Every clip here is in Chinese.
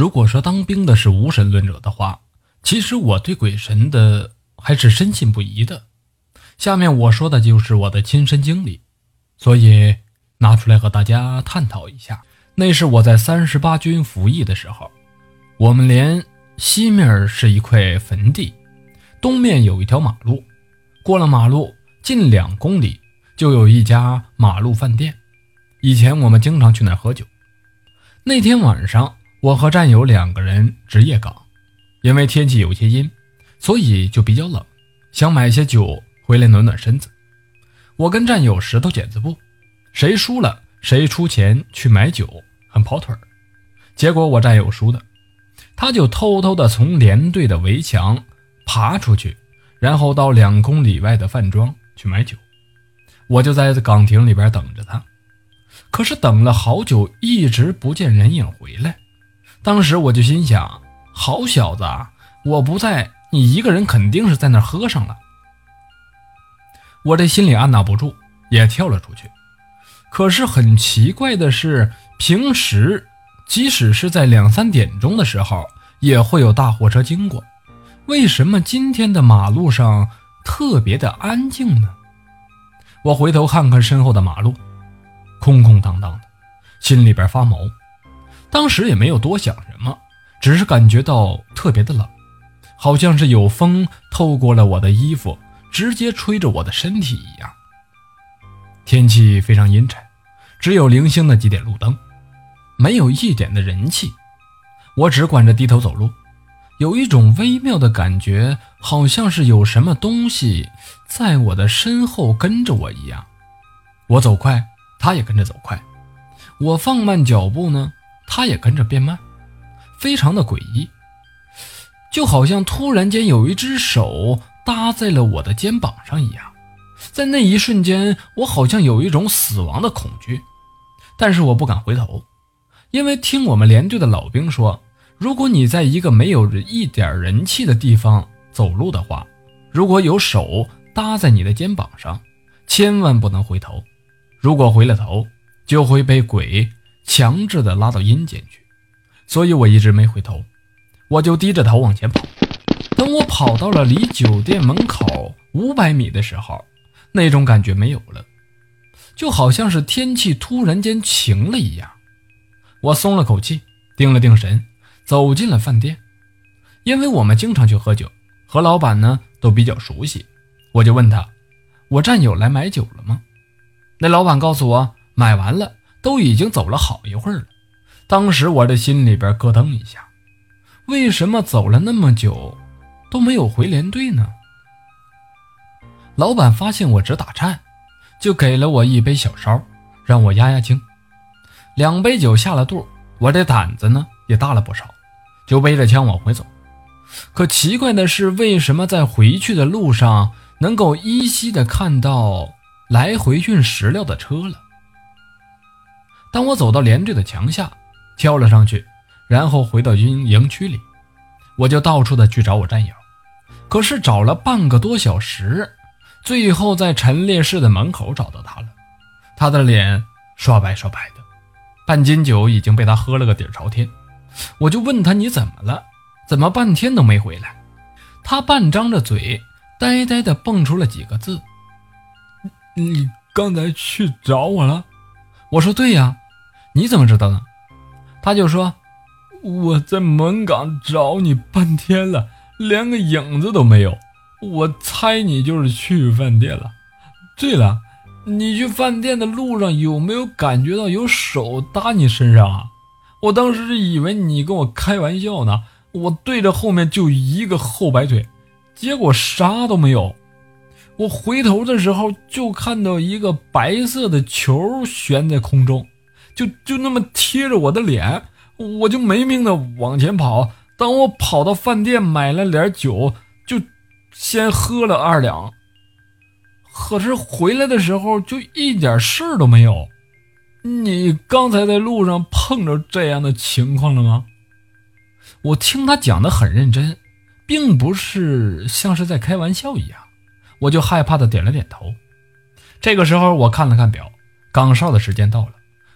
如果说当兵的是无神论者的话，其实我对鬼神的还是深信不疑的。下面我说的就是我的亲身经历，所以拿出来和大家探讨一下。那是我在三十八军服役的时候，我们连西面是一块坟地，东面有一条马路，过了马路近两公里就有一家马路饭店。以前我们经常去那儿喝酒。那天晚上，我和战友两个人值夜岗，因为天气有些阴，所以就比较冷，想买些酒回来暖暖身子。我跟战友石头剪子布，谁输了谁出钱去买酒，很跑腿儿。结果我战友输的，他就偷偷的从连队的围墙爬出去，然后到两公里外的饭庄去买酒。我就在岗亭里边等着他。可是等了好久，一直不见人影回来。当时我就心想：好小子，我不在，你一个人肯定是在那儿喝上了。我这心里按捺不住，也跳了出去。可是很奇怪的是，平时即使是在两三点钟的时候，也会有大货车经过，为什么今天的马路上特别的安静呢？我回头看看身后的马路。空空荡荡的，心里边发毛。当时也没有多想什么，只是感觉到特别的冷，好像是有风透过了我的衣服，直接吹着我的身体一样。天气非常阴沉，只有零星的几点路灯，没有一点的人气。我只管着低头走路，有一种微妙的感觉，好像是有什么东西在我的身后跟着我一样。我走快。他也跟着走快，我放慢脚步呢，他也跟着变慢，非常的诡异，就好像突然间有一只手搭在了我的肩膀上一样。在那一瞬间，我好像有一种死亡的恐惧，但是我不敢回头，因为听我们连队的老兵说，如果你在一个没有一点人气的地方走路的话，如果有手搭在你的肩膀上，千万不能回头。如果回了头，就会被鬼强制的拉到阴间去，所以我一直没回头，我就低着头往前跑。等我跑到了离酒店门口五百米的时候，那种感觉没有了，就好像是天气突然间晴了一样。我松了口气，定了定神，走进了饭店。因为我们经常去喝酒，和老板呢都比较熟悉，我就问他：“我战友来买酒了吗？”那老板告诉我，买完了，都已经走了好一会儿了。当时我这心里边咯噔一下，为什么走了那么久都没有回连队呢？老板发现我直打颤，就给了我一杯小烧，让我压压惊。两杯酒下了肚，我这胆子呢也大了不少，就背着枪往回走。可奇怪的是，为什么在回去的路上能够依稀的看到？来回运石料的车了。当我走到连队的墙下，跳了上去，然后回到营营区里，我就到处的去找我战友。可是找了半个多小时，最后在陈列室的门口找到他了。他的脸刷白刷白的，半斤酒已经被他喝了个底朝天。我就问他：“你怎么了？怎么半天都没回来？”他半张着嘴，呆呆的蹦出了几个字。你刚才去找我了？我说对呀，你怎么知道的？他就说我在门岗找你半天了，连个影子都没有。我猜你就是去饭店了。对了，你去饭店的路上有没有感觉到有手搭你身上啊？我当时以为你跟我开玩笑呢，我对着后面就一个后摆腿，结果啥都没有。我回头的时候，就看到一个白色的球悬在空中，就就那么贴着我的脸，我就没命的往前跑。当我跑到饭店买了点酒，就先喝了二两。可是回来的时候就一点事儿都没有。你刚才在路上碰着这样的情况了吗？我听他讲的很认真，并不是像是在开玩笑一样。我就害怕的点了点头。这个时候，我看了看表，岗哨的时间到了，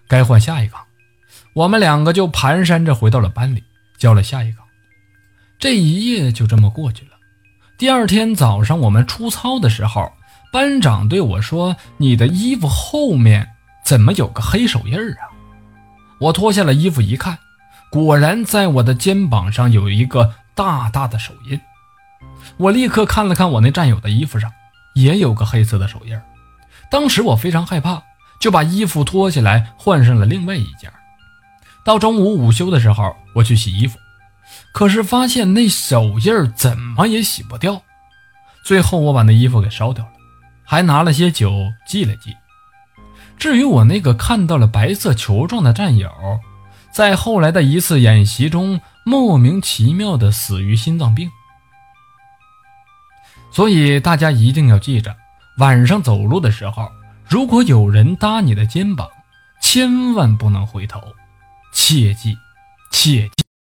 该换下一岗。我们两个就蹒跚着回到了班里，交了下一岗。这一夜就这么过去了。第二天早上，我们出操的时候，班长对我说：“你的衣服后面怎么有个黑手印啊？”我脱下了衣服一看，果然在我的肩膀上有一个大大的手印。我立刻看了看我那战友的衣服上，也有个黑色的手印。当时我非常害怕，就把衣服脱下来换上了另外一件。到中午午休的时候，我去洗衣服。可是发现那手印怎么也洗不掉，最后我把那衣服给烧掉了，还拿了些酒祭了祭。至于我那个看到了白色球状的战友，在后来的一次演习中莫名其妙的死于心脏病。所以大家一定要记着，晚上走路的时候，如果有人搭你的肩膀，千万不能回头，切记，切记。